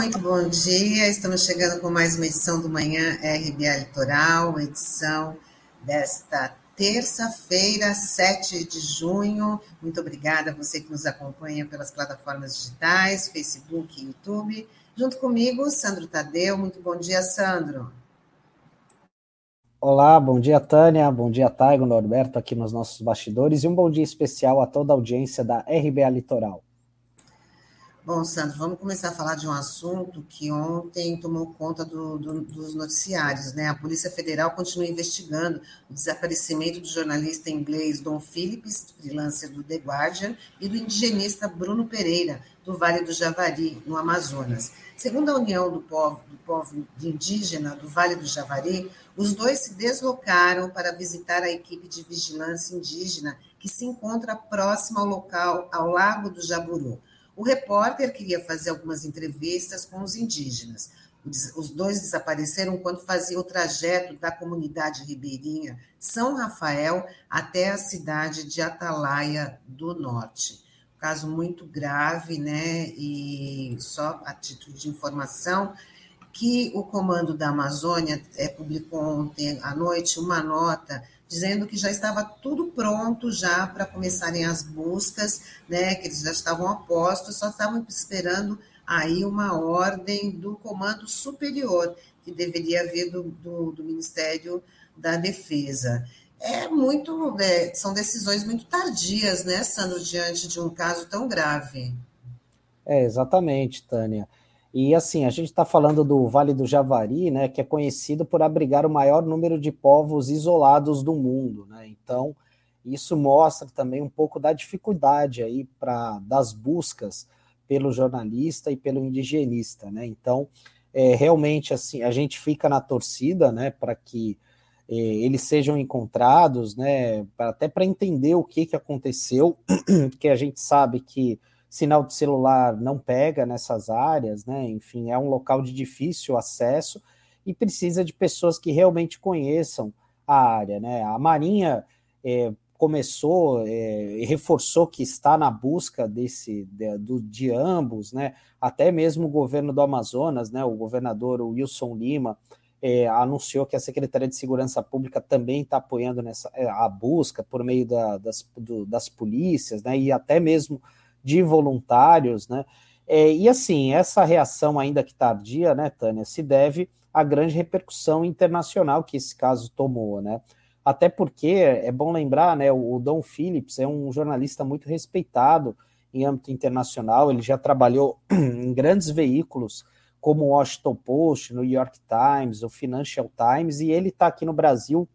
Muito bom dia. Estamos chegando com mais uma edição do Manhã RBA Litoral, edição desta terça-feira, 7 de junho. Muito obrigada a você que nos acompanha pelas plataformas digitais, Facebook e YouTube. Junto comigo, Sandro Tadeu. Muito bom dia, Sandro. Olá, bom dia, Tânia. Bom dia, Taigo, Norberto, aqui nos nossos bastidores. E um bom dia especial a toda a audiência da RBA Litoral. Bom, Sandro, vamos começar a falar de um assunto que ontem tomou conta do, do, dos noticiários, né? A Polícia Federal continua investigando o desaparecimento do jornalista inglês Don Phillips, freelancer do The Guardian, e do indigenista Bruno Pereira, do Vale do Javari, no Amazonas. Segundo a União do Povo, do povo Indígena do Vale do Javari, os dois se deslocaram para visitar a equipe de vigilância indígena que se encontra próxima ao local, ao Lago do Jaburu. O repórter queria fazer algumas entrevistas com os indígenas. Os dois desapareceram quando faziam o trajeto da comunidade ribeirinha São Rafael até a cidade de Atalaia do Norte. Caso muito grave, né? E só a título de informação, que o Comando da Amazônia é, publicou ontem à noite uma nota dizendo que já estava tudo pronto já para começarem as buscas, né, que eles já estavam a postos, só estavam esperando aí uma ordem do comando superior, que deveria vir do, do, do Ministério da Defesa. É muito, é, são decisões muito tardias, né, Sandro, diante de um caso tão grave. É, exatamente, Tânia. E assim, a gente está falando do Vale do Javari, né, que é conhecido por abrigar o maior número de povos isolados do mundo, né? Então, isso mostra também um pouco da dificuldade aí para das buscas pelo jornalista e pelo indigenista, né? Então, é, realmente assim, a gente fica na torcida, né, para que é, eles sejam encontrados, né, até para entender o que que aconteceu, porque a gente sabe que sinal de celular não pega nessas áreas, né? Enfim, é um local de difícil acesso e precisa de pessoas que realmente conheçam a área, né? A Marinha é, começou é, e reforçou que está na busca desse de, do, de ambos, né? Até mesmo o governo do Amazonas, né? O governador Wilson Lima é, anunciou que a Secretaria de Segurança Pública também está apoiando nessa é, a busca por meio da, das, do, das polícias, né? E até mesmo de voluntários, né? É, e assim, essa reação ainda que tardia, né, Tânia, se deve à grande repercussão internacional que esse caso tomou, né? Até porque é bom lembrar, né, o Dom Phillips é um jornalista muito respeitado em âmbito internacional, ele já trabalhou em grandes veículos como o Washington Post, New York Times, o Financial Times, e ele está aqui no Brasil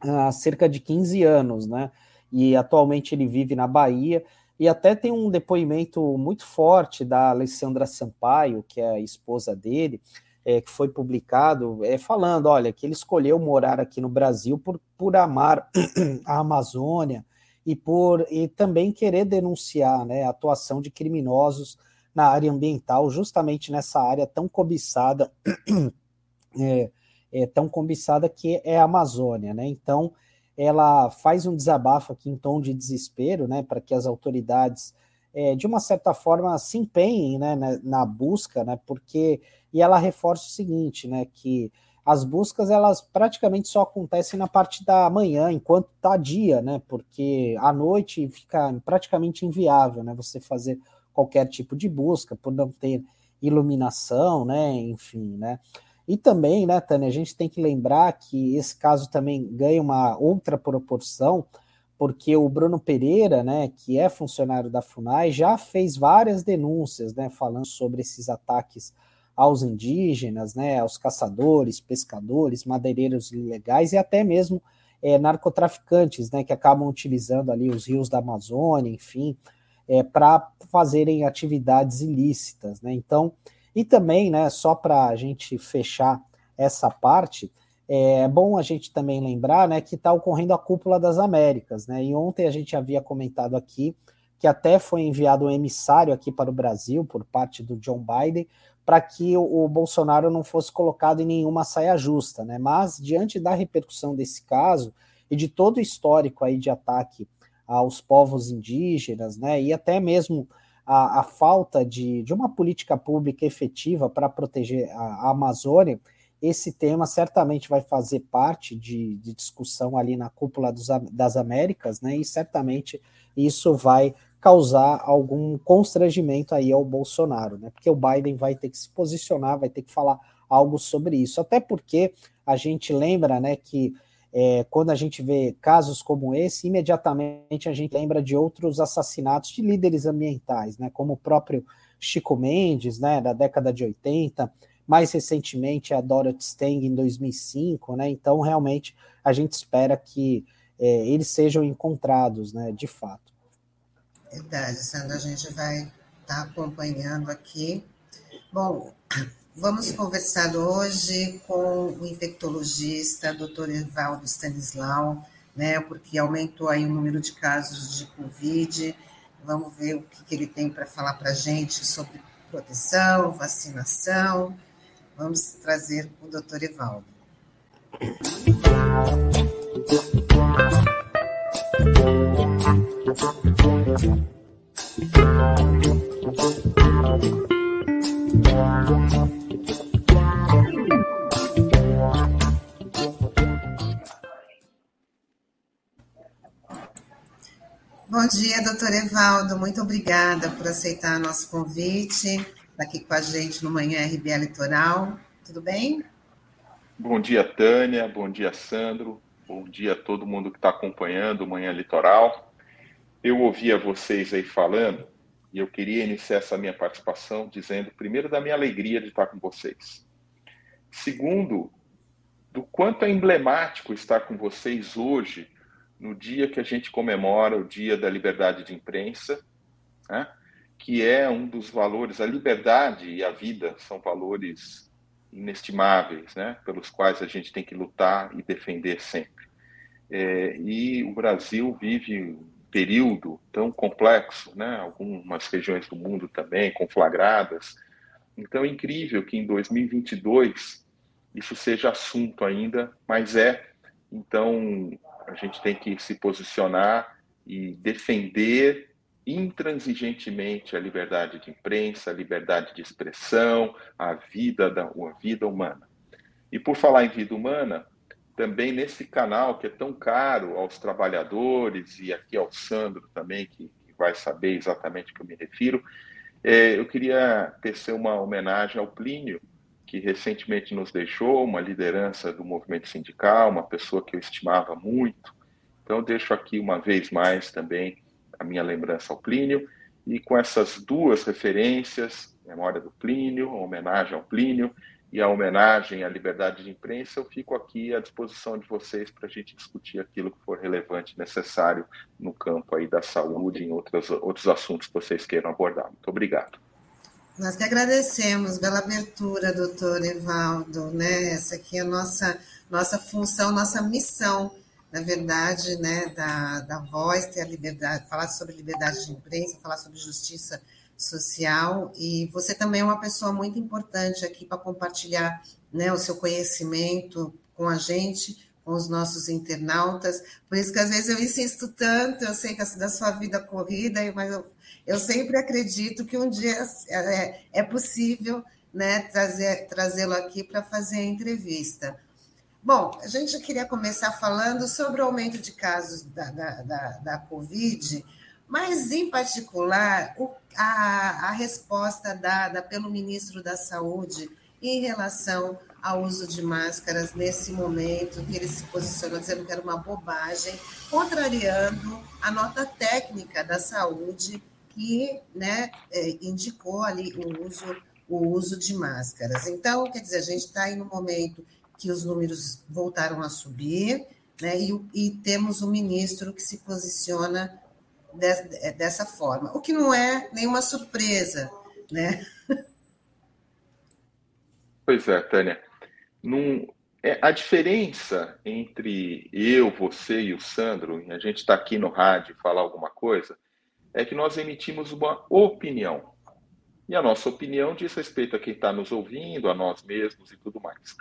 há cerca de 15 anos, né? E atualmente ele vive na Bahia e até tem um depoimento muito forte da Alessandra Sampaio, que é a esposa dele, é, que foi publicado, é, falando, olha, que ele escolheu morar aqui no Brasil por, por amar a Amazônia e por e também querer denunciar né, a atuação de criminosos na área ambiental, justamente nessa área tão cobiçada, é, é, tão cobiçada que é a Amazônia, né? Então, ela faz um desabafo aqui em tom de desespero, né, para que as autoridades, é, de uma certa forma, se empenhem né, na, na, busca, né, porque, e ela reforça o seguinte, né, que as buscas, elas praticamente só acontecem na parte da manhã, enquanto está dia, né, porque à noite fica praticamente inviável, né, você fazer qualquer tipo de busca, por não ter iluminação, né, enfim, né, e também, né, Tânia, a gente tem que lembrar que esse caso também ganha uma outra proporção, porque o Bruno Pereira, né, que é funcionário da FUNAI, já fez várias denúncias, né, falando sobre esses ataques aos indígenas, né, aos caçadores, pescadores, madeireiros ilegais e até mesmo é, narcotraficantes, né, que acabam utilizando ali os rios da Amazônia, enfim, é, para fazerem atividades ilícitas, né. Então, e também, né, só para a gente fechar essa parte, é bom a gente também lembrar né, que está ocorrendo a Cúpula das Américas. Né, e ontem a gente havia comentado aqui que até foi enviado um emissário aqui para o Brasil por parte do John Biden para que o, o, Bolsonaro não fosse colocado em nenhuma saia justa, né? Mas diante da repercussão desse caso e de todo o histórico aí de ataque aos povos indígenas, né? E até mesmo a, a falta de, de uma política pública efetiva para proteger a, a, Amazônia, esse tema certamente vai fazer parte de, de discussão ali na cúpula dos, das Américas, né? E certamente isso vai causar algum constrangimento aí ao Bolsonaro, né? Porque o Biden vai ter que se posicionar, vai ter que falar algo sobre isso. Até porque a gente lembra, né, que é, quando a gente vê casos como esse, imediatamente a gente lembra de outros assassinatos de líderes ambientais, né, como o próprio Chico Mendes, né, da década de 80, mais recentemente a Dorothy Stang em 2005, né, então realmente a gente espera que é, eles sejam encontrados, né, de fato. Verdade, Sandra, a gente vai estar tá acompanhando aqui. Bom, Vamos conversar hoje com o infectologista, doutor Evaldo Stanislau, né, porque aumentou aí o número de casos de Covid. Vamos ver o que, que ele tem para falar para a gente sobre proteção, vacinação. Vamos trazer o doutor Evaldo. Bom dia, doutor Evaldo. Muito obrigada por aceitar nosso convite, estar aqui com a gente no Manhã RBA Litoral. Tudo bem? Bom dia, Tânia. Bom dia, Sandro. Bom dia a todo mundo que está acompanhando o Manhã Litoral. Eu ouvia vocês aí falando e eu queria iniciar essa minha participação dizendo, primeiro, da minha alegria de estar com vocês. Segundo, do quanto é emblemático estar com vocês hoje no dia que a gente comemora o Dia da Liberdade de Imprensa, né, que é um dos valores, a liberdade e a vida são valores inestimáveis, né, pelos quais a gente tem que lutar e defender sempre. É, e o Brasil vive período tão complexo, né, algumas regiões do mundo também conflagradas. Então é incrível que em 2022 isso seja assunto ainda, mas é. Então a gente tem que se posicionar e defender intransigentemente a liberdade de imprensa, a liberdade de expressão, a vida da a vida humana. E por falar em vida humana, também nesse canal que é tão caro aos trabalhadores e aqui ao Sandro também que, vai saber exatamente o que eu me refiro, é, eu queria tecer uma homenagem ao Plínio, que recentemente nos deixou, uma liderança do movimento sindical, uma pessoa que eu estimava muito. Então, deixo aqui uma vez mais também a minha lembrança ao Plínio, e com essas duas referências, memória do Plínio, homenagem ao Plínio e a homenagem à liberdade de imprensa, eu fico aqui à disposição de vocês para a gente discutir aquilo que for relevante, necessário no campo aí da saúde e em outros, outros assuntos que vocês queiram abordar. Muito obrigado. Nós que agradecemos pela abertura, doutor Evaldo, né? Essa aqui é a nossa, nossa função, nossa missão, na verdade, né, da, da voz, ter a liberdade, falar sobre liberdade de imprensa, falar sobre justiça social, e você também é uma pessoa muito importante aqui para compartilhar né, o seu conhecimento com a gente, com os nossos internautas, por isso que às vezes eu insisto tanto, eu sei que é da sua vida corrida, mas eu eu sempre acredito que um dia é, é possível né, trazer, trazê-lo aqui para fazer a entrevista. Bom, a gente queria começar falando sobre o aumento de casos da, da, da, da Covid, mas, em particular, o, a, a resposta dada pelo ministro da Saúde em relação ao uso de máscaras nesse momento, que ele se posicionou dizendo que era uma bobagem, contrariando a nota técnica da saúde que né, é, indicou ali o uso, o uso de máscaras. Então, quer dizer, a gente está aí no momento que os números voltaram a subir, né, e, e temos um ministro que se posiciona de, é, dessa forma, o que não é nenhuma surpresa, né? Pois é, Tânia. Num, é, a diferença entre eu, você e o Sandro, e a gente está aqui no rádio falar alguma coisa, é que nós emitimos uma opinião. E a nossa opinião diz respeito a quem está nos ouvindo, a nós mesmos e tudo mais.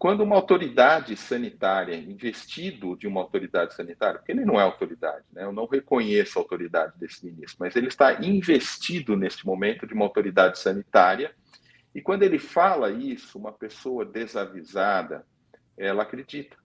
Quando uma autoridade sanitária, investido de uma autoridade sanitária, porque ele não é autoridade, né? eu não reconheço a autoridade desse ministro, mas ele está investido neste momento de uma autoridade sanitária, e quando ele fala isso, uma pessoa desavisada, ela acredita.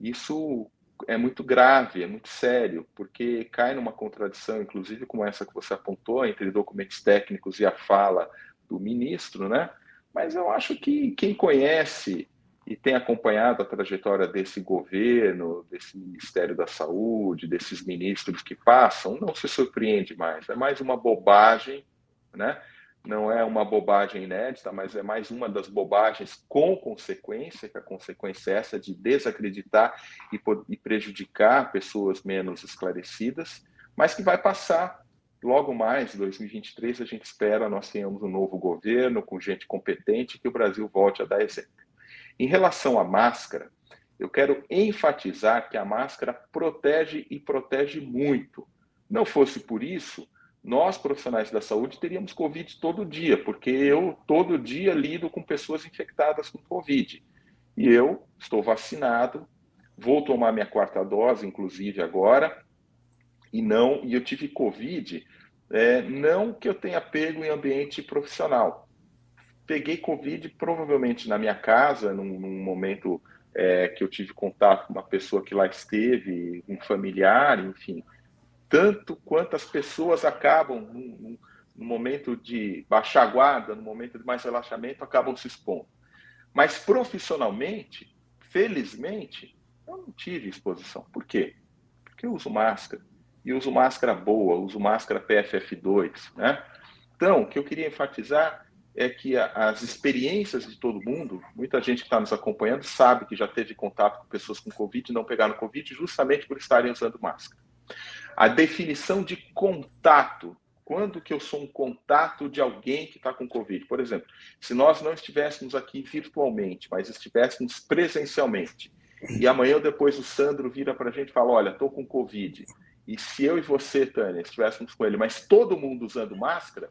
Isso é muito grave, é muito sério, porque cai numa contradição, inclusive como essa que você apontou, entre documentos técnicos e a fala do ministro, né? Mas eu acho que quem conhece e tem acompanhado a trajetória desse governo, desse Ministério da Saúde, desses ministros que passam, não se surpreende mais. É mais uma bobagem, né? Não é uma bobagem inédita, mas é mais uma das bobagens com consequência, que a consequência é essa de desacreditar e, e prejudicar pessoas menos esclarecidas, mas que vai passar logo mais, 2023, a gente espera nós tenhamos um novo governo com gente competente que o Brasil volte a dar exemplo. Em relação à máscara, eu quero enfatizar que a máscara protege e protege muito. Não fosse por isso, nós profissionais da saúde teríamos Covid todo dia, porque eu todo dia lido com pessoas infectadas com Covid. E eu estou vacinado, vou tomar minha quarta dose, inclusive agora, e não, e eu tive Covid, é, não que eu tenha pego em ambiente profissional, peguei Covid provavelmente na minha casa, num, num momento é, que eu tive contato com uma pessoa que lá esteve, um familiar, enfim. Tanto quanto as pessoas acabam, num, num momento de baixar guarda, no momento de mais relaxamento, acabam se expondo. Mas profissionalmente, felizmente, eu não tive exposição. Por quê? Porque eu uso máscara. E uso máscara boa, uso máscara PFF2, né? Então, o que eu queria enfatizar é que as experiências de todo mundo, muita gente que está nos acompanhando sabe que já teve contato com pessoas com Covid e não pegaram Covid justamente por estarem usando máscara. A definição de contato, quando que eu sou um contato de alguém que está com Covid? Por exemplo, se nós não estivéssemos aqui virtualmente, mas estivéssemos presencialmente, e amanhã ou depois o Sandro vira para a gente e fala, olha, estou com Covid, e se eu e você, Tânia, estivéssemos com ele, mas todo mundo usando máscara,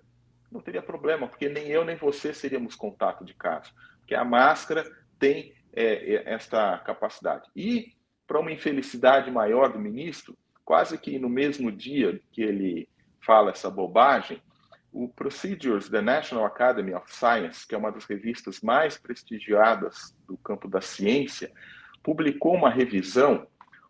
não teria problema, porque nem eu nem você seríamos contato de caso, porque a máscara tem é, é esta capacidade. E, para uma infelicidade maior do ministro, quase que no mesmo dia que ele fala essa bobagem, o Procedures da National Academy of Science, que é uma das revistas mais prestigiadas do campo da ciência, publicou uma revisão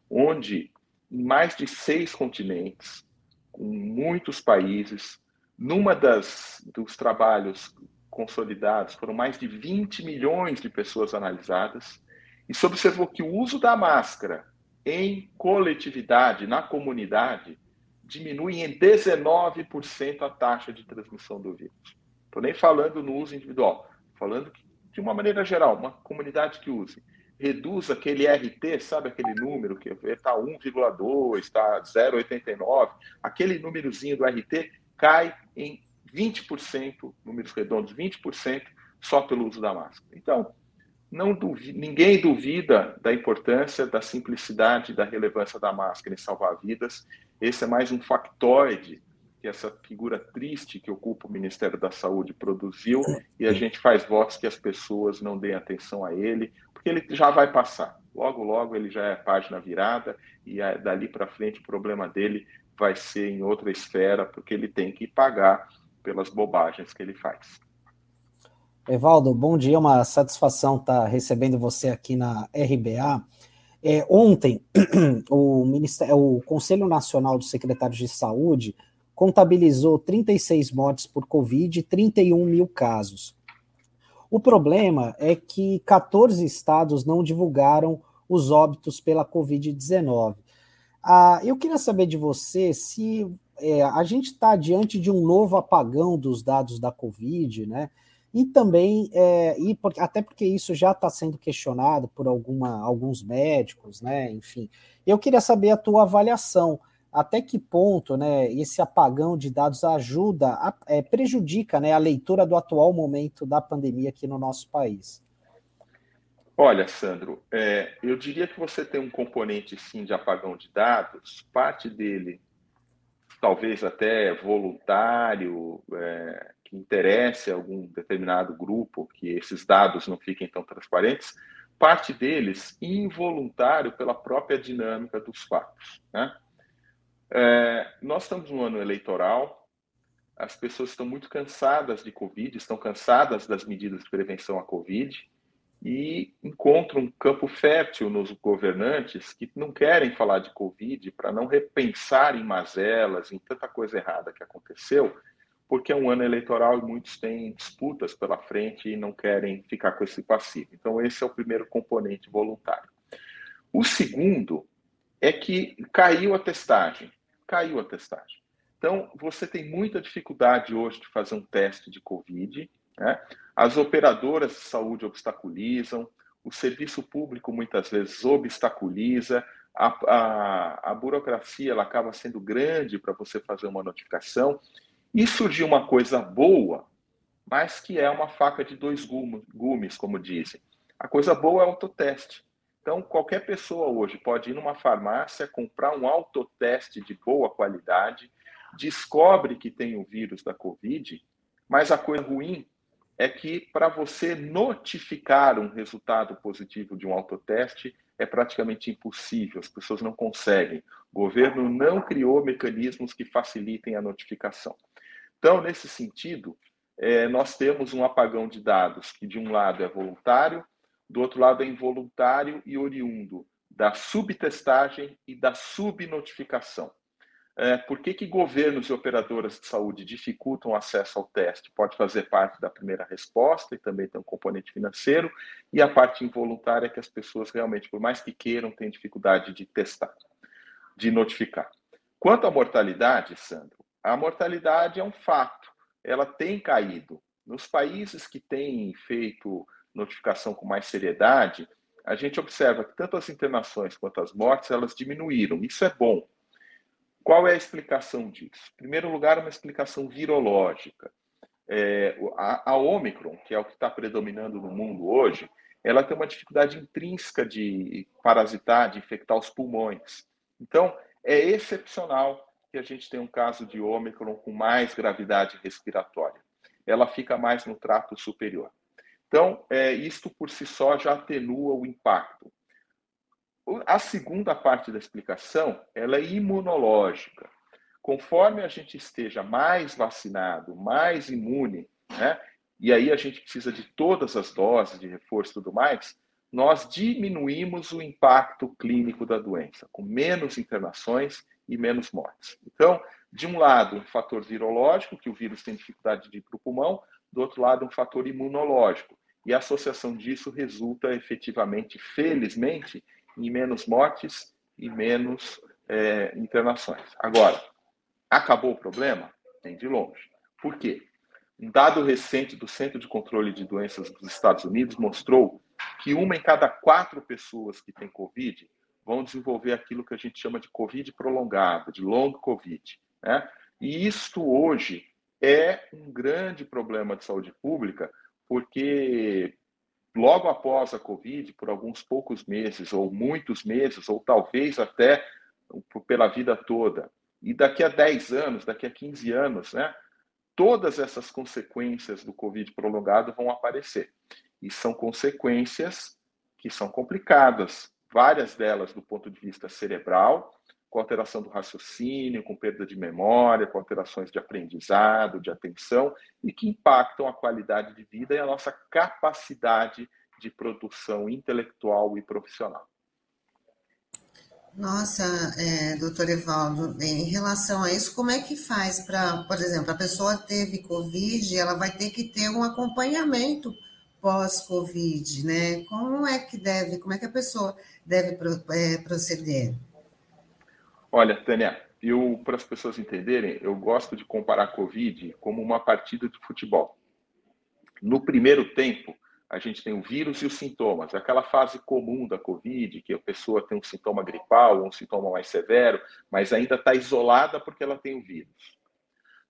onde, em mais de seis continentes, com muitos países, numa das dos trabalhos consolidados, foram mais de 20 milhões de pessoas analisadas, e se observou que o uso da máscara em coletividade, na comunidade, diminui em 19% a taxa de transmissão do vírus. Estou nem falando no uso individual, falando de uma maneira geral, uma comunidade que use. Reduz aquele RT, sabe aquele número que está 1,2, está 0,89, aquele númerozinho do RT cai em 20%, números redondos, 20% só pelo uso da máscara. Então, não ninguém duvida da importância, da simplicidade, da relevância da máscara em salvar vidas. Esse é mais um factoide que essa figura triste que ocupa o Ministério da Saúde produziu e a gente faz votos que as pessoas não deem atenção a ele, porque ele já vai passar. Logo, logo ele já é página virada e dali para frente o problema dele vai ser em outra esfera, porque ele tem que pagar pelas bobagens que ele faz. Evaldo, bom dia, uma satisfação estar recebendo você aqui na RBA. É, ontem, o, Ministério, o Conselho Nacional dos Secretários de Saúde contabilizou 36 mortes por Covid e 31 mil casos. O problema é que 14 estados não divulgaram os óbitos pela Covid-19. Ah, eu queria saber de você se é, a gente está diante de um novo apagão dos dados da Covid, né? E também, é, e por, até porque isso já está sendo questionado por alguma, alguns médicos, né? Enfim, eu queria saber a tua avaliação. Até que ponto, né, esse apagão de dados ajuda, a, é, prejudica, né, a leitura do atual momento da pandemia aqui no nosso país? Olha, Sandro, é, eu diria que você tem um componente sim de apagão de dados, parte dele talvez até voluntário, é, que interesse algum determinado grupo que esses dados não fiquem tão transparentes, parte deles involuntário pela própria dinâmica dos fatos. Né? É, nós estamos no ano eleitoral, as pessoas estão muito cansadas de Covid, estão cansadas das medidas de prevenção à Covid e encontram um campo fértil nos governantes que não querem falar de Covid para não repensar em mazelas, em tanta coisa errada que aconteceu, porque é um ano eleitoral e muitos têm disputas pela frente e não querem ficar com esse passivo. Então, esse é o primeiro componente voluntário. O segundo é que caiu a testagem. Caiu a testagem. Então, você tem muita dificuldade hoje de fazer um teste de Covid. Né? As operadoras de saúde obstaculizam, o serviço público muitas vezes obstaculiza, a, a, a burocracia ela acaba sendo grande para você fazer uma notificação. E surgiu uma coisa boa, mas que é uma faca de dois gumes, como dizem. A coisa boa é o autoteste. Então, qualquer pessoa hoje pode ir numa farmácia, comprar um autoteste de boa qualidade, descobre que tem o vírus da Covid, mas a coisa ruim é que para você notificar um resultado positivo de um autoteste é praticamente impossível, as pessoas não conseguem. O governo não criou mecanismos que facilitem a notificação. Então, nesse sentido, é, nós temos um apagão de dados que, de um lado, é voluntário, do outro lado, é involuntário e oriundo da subtestagem e da subnotificação. É, por que, que governos e operadoras de saúde dificultam o acesso ao teste? Pode fazer parte da primeira resposta e também tem um componente financeiro, e a parte involuntária é que as pessoas realmente, por mais que queiram, têm dificuldade de testar, de notificar. Quanto à mortalidade, Sandro, a mortalidade é um fato, ela tem caído. Nos países que têm feito notificação com mais seriedade, a gente observa que tanto as internações quanto as mortes elas diminuíram. Isso é bom. Qual é a explicação disso? Em primeiro lugar, uma explicação virológica. É, a, a Omicron, que é o que está predominando no mundo hoje, ela tem uma dificuldade intrínseca de parasitar, de infectar os pulmões. Então, é excepcional que a gente tem um caso de Ômicron com mais gravidade respiratória. Ela fica mais no trato superior. Então, é, isto por si só já atenua o impacto. A segunda parte da explicação ela é imunológica. Conforme a gente esteja mais vacinado, mais imune, né, e aí a gente precisa de todas as doses de reforço e tudo mais, nós diminuímos o impacto clínico da doença, com menos internações e menos mortes. Então, de um lado, um fator virológico, que o vírus tem dificuldade de ir para o pulmão, do outro lado, um fator imunológico. E a associação disso resulta efetivamente, felizmente, em menos mortes e menos é, internações. Agora, acabou o problema? Tem de longe. Por quê? Um dado recente do Centro de Controle de Doenças dos Estados Unidos mostrou que uma em cada quatro pessoas que tem Covid vão desenvolver aquilo que a gente chama de Covid prolongado, de long Covid. Né? E isto hoje é um grande problema de saúde pública, porque logo após a Covid, por alguns poucos meses, ou muitos meses, ou talvez até pela vida toda, e daqui a 10 anos, daqui a 15 anos, né, todas essas consequências do Covid prolongado vão aparecer. E são consequências que são complicadas, várias delas do ponto de vista cerebral, com alteração do raciocínio, com perda de memória, com alterações de aprendizado, de atenção, e que impactam a qualidade de vida e a nossa capacidade de produção intelectual e profissional. Nossa, é, doutor Evaldo, em relação a isso, como é que faz para, por exemplo, a pessoa teve Covid, ela vai ter que ter um acompanhamento pós-Covid, né? Como é que deve, como é que a pessoa deve é, proceder? Olha, Tânia, eu, para as pessoas entenderem, eu gosto de comparar a Covid como uma partida de futebol. No primeiro tempo, a gente tem o vírus e os sintomas, aquela fase comum da Covid, que a pessoa tem um sintoma gripal ou um sintoma mais severo, mas ainda está isolada porque ela tem o vírus.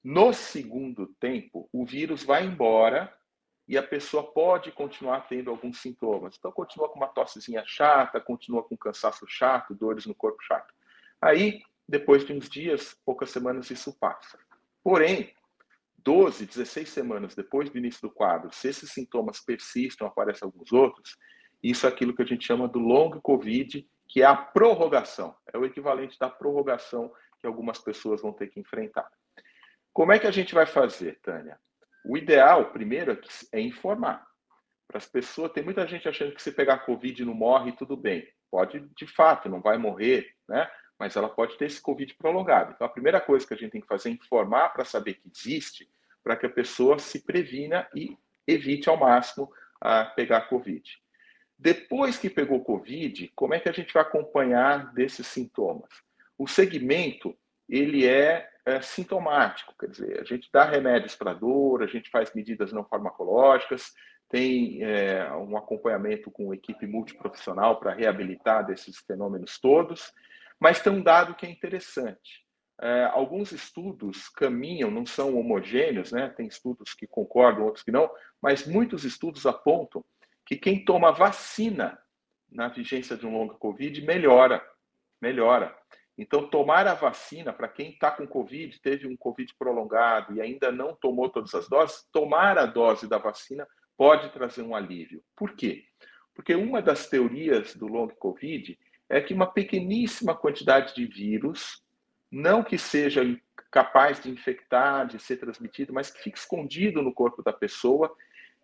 No segundo tempo, o vírus vai embora e a pessoa pode continuar tendo alguns sintomas. Então, continua com uma tossezinha chata, continua com cansaço chato, dores no corpo chato. Aí, depois de uns dias, poucas semanas, isso passa. Porém, 12, 16 semanas depois do início do quadro, se esses sintomas persistem, aparecem alguns outros, Isso é aquilo que a gente chama do long COVID, que é a prorrogação, é o equivalente da prorrogação que algumas pessoas vão ter que enfrentar. Como é que a gente vai fazer, Tânia? O ideal, primeiro, é, é informar. Para as pessoas, tem muita gente achando que se pegar Covid não morre, tudo bem. Pode, de fato, não vai morrer, né? Mas ela pode ter esse Covid prolongado. Então, a primeira coisa que a gente tem que fazer é informar para saber que existe, para que a pessoa se previna e evite ao máximo a pegar Covid. Depois que pegou Covid, como é que a gente vai acompanhar desses sintomas? O segmento, ele é, é sintomático, quer dizer, a gente dá remédios para dor, a gente faz medidas não farmacológicas, tem é, um acompanhamento com equipe multiprofissional para reabilitar desses fenômenos todos, mas tem um dado que é interessante. É, alguns estudos caminham, não são homogêneos, né? tem estudos que concordam, outros que não, mas muitos estudos apontam que quem toma vacina na vigência de um longo Covid melhora, melhora. Então, tomar a vacina, para quem está com Covid, teve um Covid prolongado e ainda não tomou todas as doses, tomar a dose da vacina pode trazer um alívio. Por quê? Porque uma das teorias do long Covid é que uma pequeníssima quantidade de vírus, não que seja capaz de infectar, de ser transmitido, mas que fique escondido no corpo da pessoa,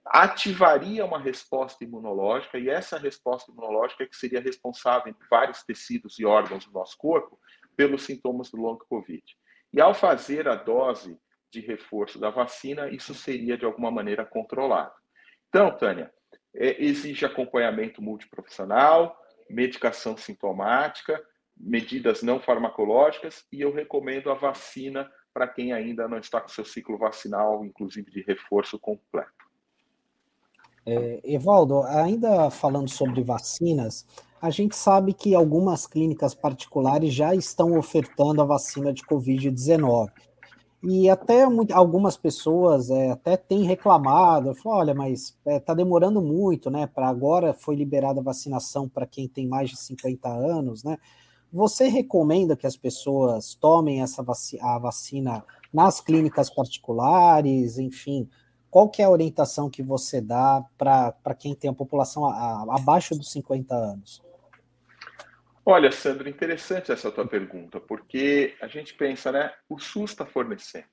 ativaria uma resposta imunológica, e essa resposta imunológica é que seria responsável em vários tecidos e órgãos do nosso corpo pelos sintomas do long COVID. E ao fazer a dose de reforço da vacina, isso seria de alguma maneira controlado. Então, Tânia, é, exige acompanhamento multiprofissional, medicação sintomática, medidas não farmacológicas e eu recomendo a vacina para quem ainda não está com seu ciclo vacinal, inclusive de reforço completo. É, Evaldo, ainda falando sobre vacinas, a gente sabe que algumas clínicas particulares já estão ofertando a vacina de Covid-19. E até algumas pessoas é, até têm reclamado, falam, olha, mas está é, tá demorando muito, né? Para agora foi liberada a vacinação para quem tem mais de 50 anos, né? Você recomenda que as pessoas tomem essa vaci a vacina nas clínicas particulares, enfim? Qual que é a orientação que você dá para quem tem a população a, a, abaixo dos 50 anos? Olha, Sandro, interessante essa tua pergunta, porque a gente pensa, né? O SUS está fornecendo.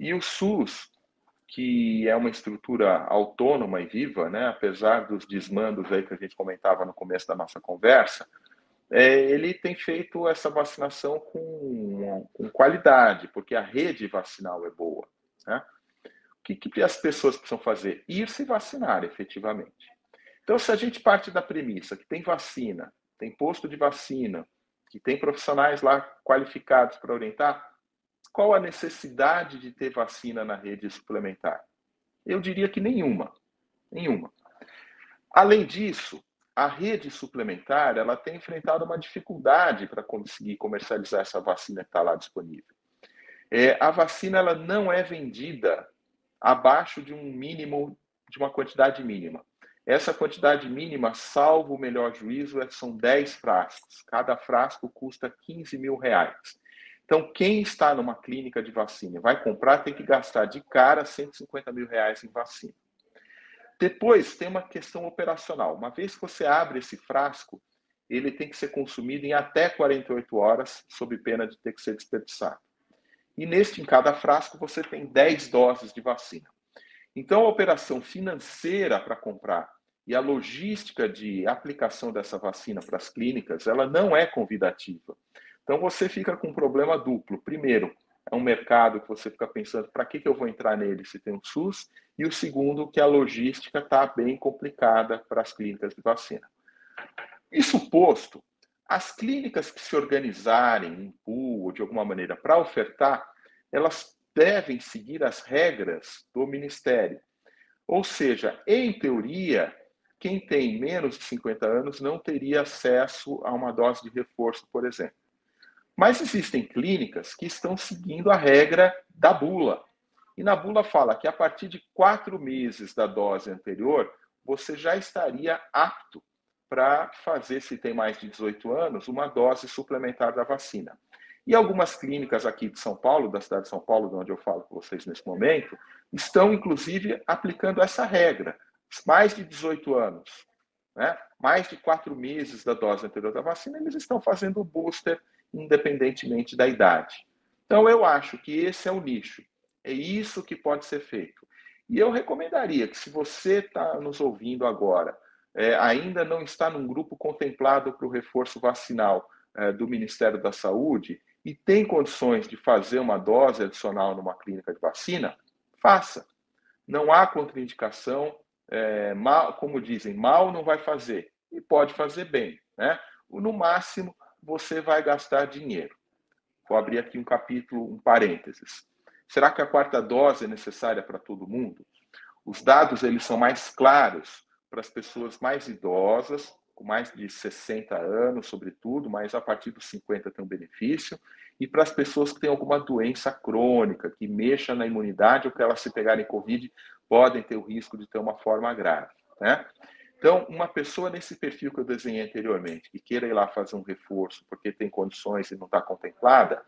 E o SUS, que é uma estrutura autônoma e viva, né? Apesar dos desmandos aí que a gente comentava no começo da nossa conversa, é, ele tem feito essa vacinação com, com, qualidade, porque a rede vacinal é boa. Né? O que, que as pessoas precisam fazer? Ir se vacinar efetivamente. Então, se a gente parte da premissa que tem vacina tem posto de vacina, que tem profissionais lá qualificados para orientar, qual a necessidade de ter vacina na rede suplementar? Eu diria que nenhuma. Nenhuma. Além disso, a rede suplementar ela tem enfrentado uma dificuldade para conseguir comercializar essa vacina que está lá disponível. É, a vacina ela não é vendida abaixo de um mínimo, de uma quantidade mínima. Essa quantidade mínima, salvo o melhor juízo, é, são 10 frascos. Cada frasco custa 15 mil reais. Então, quem está numa clínica de vacina vai comprar tem que gastar de cara 150 mil reais em vacina. Depois, tem uma questão operacional. Uma vez que você abre esse frasco, ele tem que ser consumido em até 48 horas, sob pena de ter que ser desperdiçado. E neste, em cada frasco, você tem 10 doses de vacina. Então, a operação financeira para comprar e a logística de aplicação dessa vacina para as clínicas, ela não é convidativa. Então você fica com um problema duplo. Primeiro, é um mercado que você fica pensando para que, que eu vou entrar nele se tem um SUS, e o segundo, que a logística está bem complicada para as clínicas de vacina. Isso posto, as clínicas que se organizarem em pool ou de alguma maneira para ofertar, elas devem seguir as regras do Ministério. Ou seja, em teoria, quem tem menos de 50 anos não teria acesso a uma dose de reforço, por exemplo. Mas existem clínicas que estão seguindo a regra da bula. E na bula fala que a partir de quatro meses da dose anterior, você já estaria apto para fazer, se tem mais de 18 anos, uma dose suplementar da vacina. E algumas clínicas aqui de São Paulo, da cidade de São Paulo, de onde eu falo com vocês nesse momento, estão inclusive aplicando essa regra mais de 18 anos, né, mais de quatro meses da dose anterior da vacina, eles estão fazendo o booster independentemente da idade. Então, eu acho que esse é o nicho. É isso que pode ser feito. E eu recomendaria que, se você está nos ouvindo agora, é, ainda não está num grupo contemplado para o reforço vacinal é, do Ministério da Saúde e tem condições de fazer uma dose adicional numa clínica de vacina, faça. Não há contraindicação, é, mal, como dizem, mal não vai fazer e pode fazer bem. Né? No máximo, você vai gastar dinheiro. Vou abrir aqui um capítulo, um parênteses. Será que a quarta dose é necessária para todo mundo? Os dados eles são mais claros para as pessoas mais idosas, com mais de 60 anos, sobretudo, mas a partir dos 50 tem um benefício, e para as pessoas que têm alguma doença crônica, que mexa na imunidade ou que elas se pegarem Covid, podem ter o risco de ter uma forma grave. Né? Então, uma pessoa nesse perfil que eu desenhei anteriormente, que queira ir lá fazer um reforço porque tem condições e não está contemplada,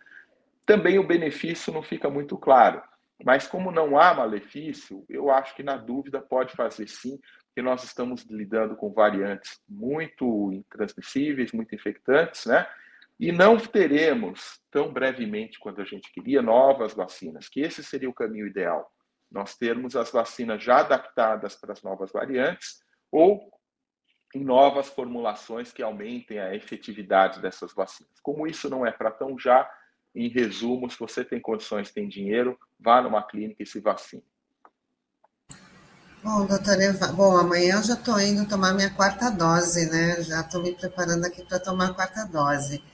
também o benefício não fica muito claro. Mas como não há malefício, eu acho que na dúvida pode fazer sim, que nós estamos lidando com variantes muito transmissíveis, muito infectantes, né? E não teremos tão brevemente quanto a gente queria novas vacinas, que esse seria o caminho ideal. Nós termos as vacinas já adaptadas para as novas variantes ou em novas formulações que aumentem a efetividade dessas vacinas. Como isso não é para tão já, em resumo, se você tem condições, tem dinheiro, vá numa clínica e se vacine. Bom, doutora Eva, bom, amanhã eu já estou indo tomar minha quarta dose, né? Já estou me preparando aqui para tomar a quarta dose.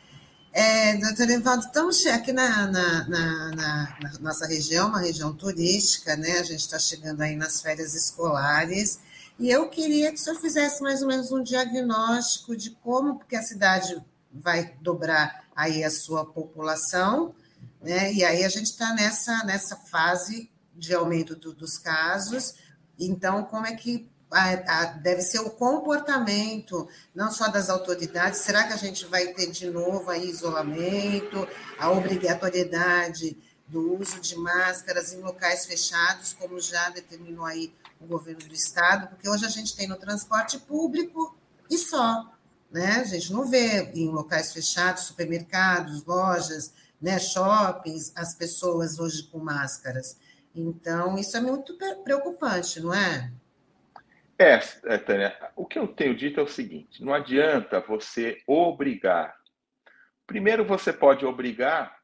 É, doutor Evaldo, estamos aqui na, na, na, na, nossa região, uma região turística, né? A gente está chegando aí nas férias escolares, e eu queria que o senhor fizesse mais ou menos um diagnóstico de como, porque a cidade vai dobrar aí a sua população, né? E aí a gente está nessa, nessa fase de aumento do, dos casos então, como é que a, a, deve ser o comportamento, não só das autoridades? Será que a gente vai ter de novo aí isolamento, a obrigatoriedade do uso de máscaras em locais fechados, como já determinou aí o governo do estado? Porque hoje a gente tem no transporte público e só, né? A gente não vê em locais fechados, supermercados, lojas, né, shoppings, as pessoas hoje com máscaras. Então, isso é muito preocupante, não é? É, é, Tânia, o que eu tenho dito é o seguinte: não adianta você obrigar. Primeiro, você pode obrigar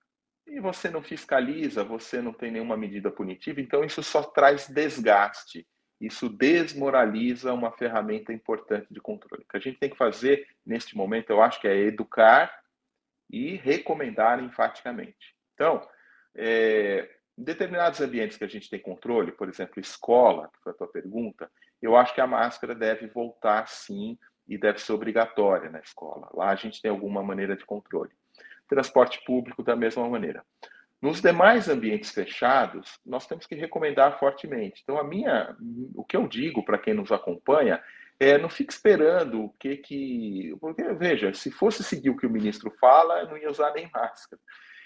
e você não fiscaliza, você não tem nenhuma medida punitiva, então isso só traz desgaste. Isso desmoraliza uma ferramenta importante de controle. O que a gente tem que fazer neste momento, eu acho que é educar e recomendar enfaticamente. Então, é, em determinados ambientes que a gente tem controle, por exemplo, escola, que foi a tua pergunta, eu acho que a máscara deve voltar sim e deve ser obrigatória na escola. Lá a gente tem alguma maneira de controle. Transporte público da mesma maneira. Nos demais ambientes fechados, nós temos que recomendar fortemente. Então, a minha, o que eu digo para quem nos acompanha é não fique esperando o que que, porque veja, se fosse seguir o que o ministro fala, não ia usar nem máscara.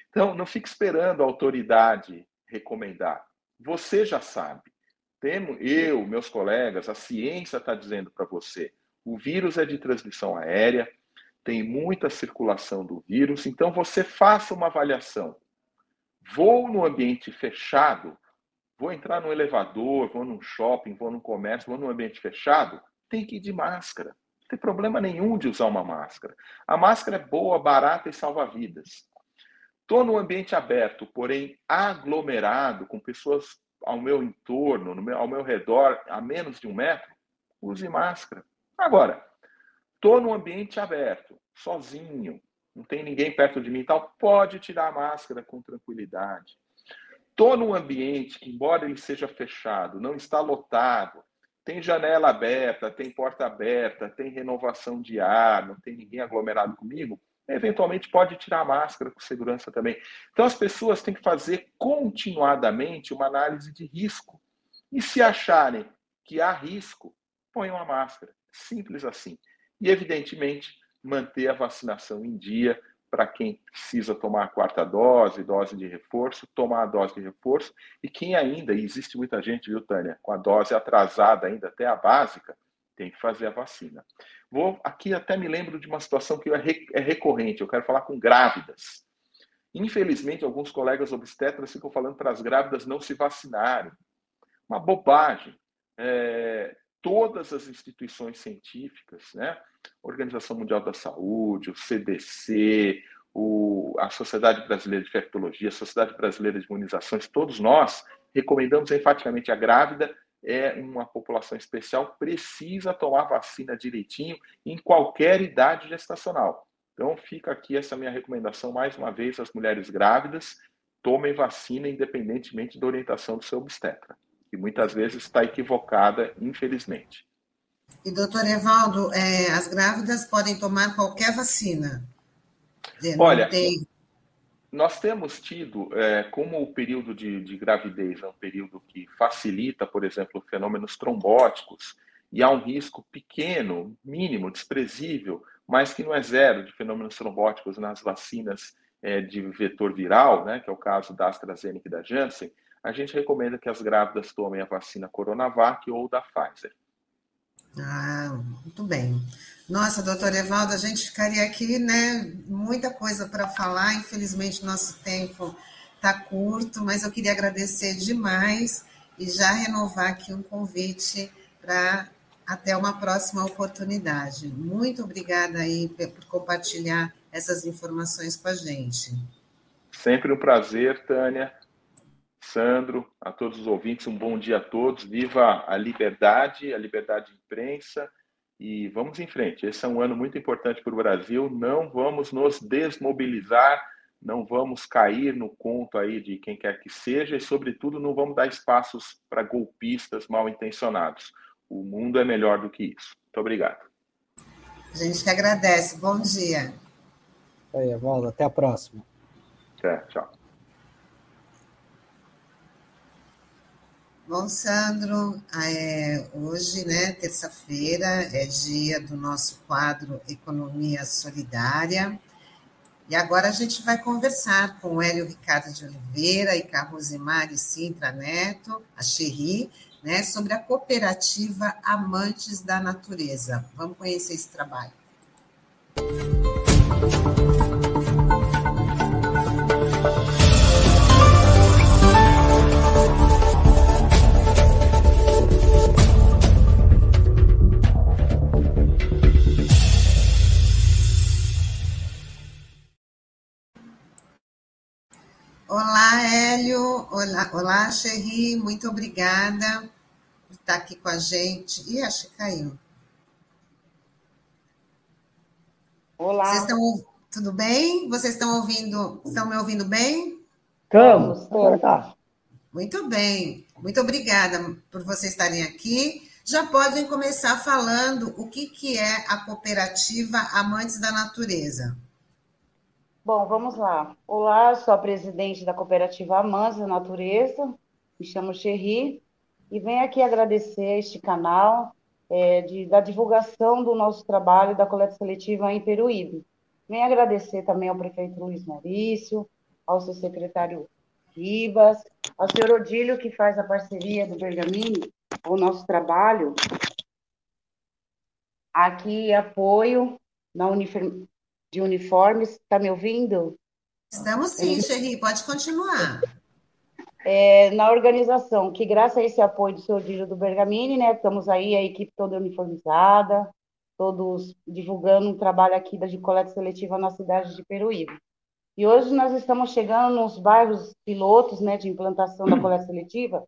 Então, não fique esperando a autoridade recomendar. Você já sabe. Temo, eu, meus colegas, a ciência está dizendo para você: o vírus é de transmissão aérea, tem muita circulação do vírus, então você faça uma avaliação. Vou no ambiente fechado, vou entrar no elevador, vou num shopping, vou num comércio, vou num ambiente fechado, tem que ir de máscara. Não tem problema nenhum de usar uma máscara. A máscara é boa, barata e salva vidas. Estou no ambiente aberto, porém aglomerado, com pessoas ao meu entorno, meu, ao meu redor, a menos de um metro, use máscara. Agora, estou no ambiente aberto, sozinho, não tem ninguém perto de mim tal, pode tirar a máscara com tranquilidade. Estou num ambiente que, embora ele seja fechado, não está lotado, tem janela aberta, tem porta aberta, tem renovação de ar, não tem ninguém aglomerado comigo, eventualmente pode tirar a máscara com segurança também. Então as pessoas têm que fazer continuadamente uma análise de risco. E se acharem que há risco, ponham a máscara. Simples assim. E evidentemente manter a vacinação em dia para quem precisa tomar a quarta dose, dose de reforço, tomar a dose de reforço. E quem ainda, e existe muita gente, viu, Tânia, com a dose atrasada ainda até a básica, tem que fazer a vacina. Vou aqui até me lembro de uma situação que é, é recorrente. Eu quero falar com grávidas. Infelizmente, alguns colegas obstetras ficam falando para as grávidas não se vacinarem. Uma bobagem. É, todas as instituições científicas, né? Organização Mundial da Saúde, o CDC, o, a Sociedade Brasileira de Infectologia, a Sociedade Brasileira de Imunizações, todos nós recomendamos enfaticamente a grávida é uma população especial, precisa tomar vacina direitinho em qualquer idade gestacional. Então, fica aqui essa minha recomendação mais uma vez às mulheres grávidas: tomem vacina independentemente da orientação do seu obstetra, que muitas vezes está equivocada, infelizmente. E, doutor Evaldo, é, as grávidas podem tomar qualquer vacina? Olha, tem nós temos tido, é, como o período de, de, gravidez é um período que facilita, por exemplo, fenômenos trombóticos, e há um risco pequeno, mínimo, desprezível, mas que não é zero de fenômenos trombóticos nas vacinas é, de vetor viral, né, que é o caso da AstraZeneca e da Janssen, a gente recomenda que as grávidas tomem a vacina Coronavac ou da Pfizer. Ah, muito bem. Nossa, doutor Evaldo, a gente ficaria aqui, né? Muita coisa para falar, infelizmente nosso tempo está curto, mas eu queria agradecer demais e já renovar aqui um convite para até uma próxima oportunidade. Muito obrigada aí por compartilhar essas informações com a gente. Sempre um prazer, Tânia. Sandro, a todos os ouvintes, um bom dia a todos. Viva a liberdade, a liberdade de imprensa e vamos em frente. Esse é um ano muito importante para o Brasil. Não vamos nos desmobilizar, não vamos cair no conto aí de quem quer que seja e, sobretudo, não vamos dar espaços para golpistas mal intencionados. O mundo é melhor do que isso. Muito obrigado. A gente que agradece. Bom dia. Aí, Evaldo. Até a próxima. Até, tchau. Bom, Sandro, é, hoje, né, terça-feira, é dia do nosso quadro Economia Solidária. E agora a gente vai conversar com o Hélio Ricardo de Oliveira e com a Rosemary Sintra Neto, a Xerri, né, sobre a cooperativa Amantes da Natureza. Vamos conhecer esse trabalho. Música Olá, Hélio. Olá, olá, Xerri. Muito obrigada por estar aqui com a gente. Ih, acho que caiu. Olá. Vocês estão, tudo bem? Vocês estão ouvindo? Estão me ouvindo bem? Estamos. Tá. Muito bem. Muito obrigada por vocês estarem aqui. Já podem começar falando o que, que é a cooperativa Amantes da Natureza. Bom, vamos lá. Olá, sou a presidente da cooperativa Amansa Natureza, me chamo Xerri, e venho aqui agradecer este canal é, de, da divulgação do nosso trabalho da coleta seletiva em Peruíbe. Venho agradecer também ao prefeito Luiz Maurício, ao seu secretário Ribas, ao senhor Odílio, que faz a parceria do Bergamini, o nosso trabalho. Aqui, apoio na Uniform de uniformes. Está me ouvindo? Estamos sim, Xerri, pode continuar. É, na organização, que graças a esse apoio do senhor Dílio do Bergamini, né, estamos aí, a equipe toda uniformizada, todos divulgando um trabalho aqui da de coleta seletiva na cidade de Peruíbe. E hoje nós estamos chegando nos bairros pilotos, né, de implantação da coleta seletiva,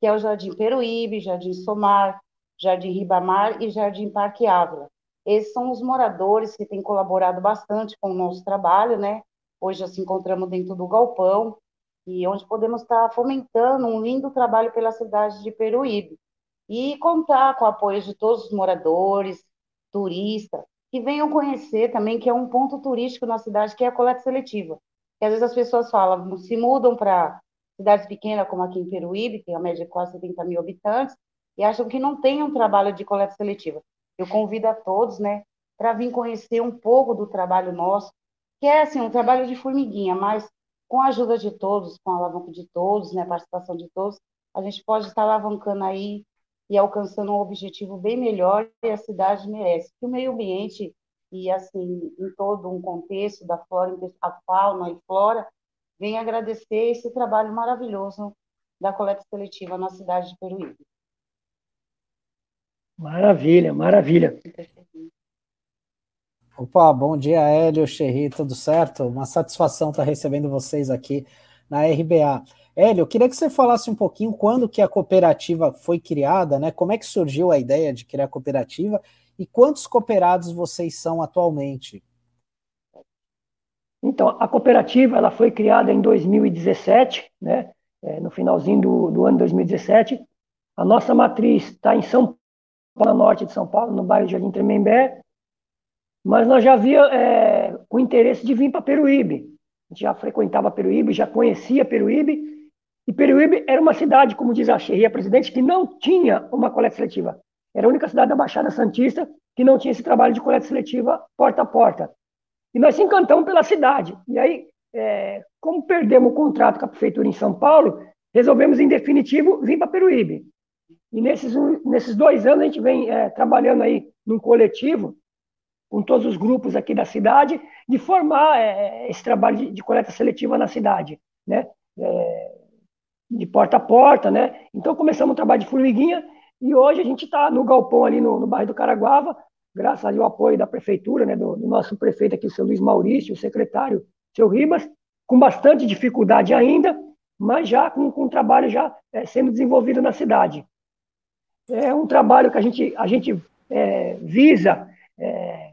que é o Jardim Peruíbe, Jardim Somar, Jardim Ribamar e Jardim Parque Ávila. Esses são os moradores que têm colaborado bastante com o nosso trabalho, né? Hoje se encontramos dentro do galpão e onde podemos estar fomentando um lindo trabalho pela cidade de Peruíbe e contar com o apoio de todos os moradores, turistas, que venham conhecer também que é um ponto turístico na cidade, que é a coleta seletiva. Que às vezes as pessoas falam, se mudam para cidades pequenas, como aqui em Peruíbe, que tem a média de quase 70 mil habitantes, e acham que não tem um trabalho de coleta seletiva. Eu convido a todos, né, para vir conhecer um pouco do trabalho nosso, que é assim um trabalho de formiguinha, mas com a ajuda de todos, com a alavanca de todos, né, a participação de todos, a gente pode estar alavancando aí e alcançando um objetivo bem melhor que a cidade merece. Que o meio ambiente e assim em todo um contexto da flora, a fauna e flora, vem agradecer esse trabalho maravilhoso da coleta seletiva na cidade de Peruíbe. Maravilha, maravilha. Opa, bom dia, Hélio, Xerri, tudo certo? Uma satisfação estar recebendo vocês aqui na RBA. Hélio, eu queria que você falasse um pouquinho quando que a cooperativa foi criada, né? Como é que surgiu a ideia de criar a cooperativa e quantos cooperados vocês são atualmente? Então, a cooperativa ela foi criada em 2017, né? É, no finalzinho do, do ano 2017. A nossa matriz está em São No norte de São Paulo, no bairro de Jardim Tremembé, mas nós já havia é, o interesse de vir para Peruíbe. A gente já frequentava Peruíbe, já conhecia Peruíbe, e Peruíbe era uma cidade, como diz a Xerria Presidente, que não tinha uma coleta seletiva. Era a única cidade da Baixada Santista que não tinha esse trabalho de coleta seletiva porta a porta. E nós se encantamos pela cidade. E aí, é, como perdemos o contrato com a prefeitura em São Paulo, resolvemos, em definitivo, vir para Peruíbe. E nesses, nesses dois anos a gente vem é, trabalhando aí num coletivo com todos os grupos aqui da cidade, de formar é, esse trabalho de, de, coleta seletiva na cidade, né? É, de porta a porta, né? Então começamos um trabalho de formiguinha e hoje a gente está no galpão ali no, no, bairro do Caraguava, graças ao apoio da prefeitura, né? Do, do nosso prefeito aqui, o seu Luiz Maurício, o secretário, seu Ribas, com bastante dificuldade ainda, mas já com, com um trabalho já é, sendo desenvolvido na cidade. É um trabalho que a gente, a gente é, visa é,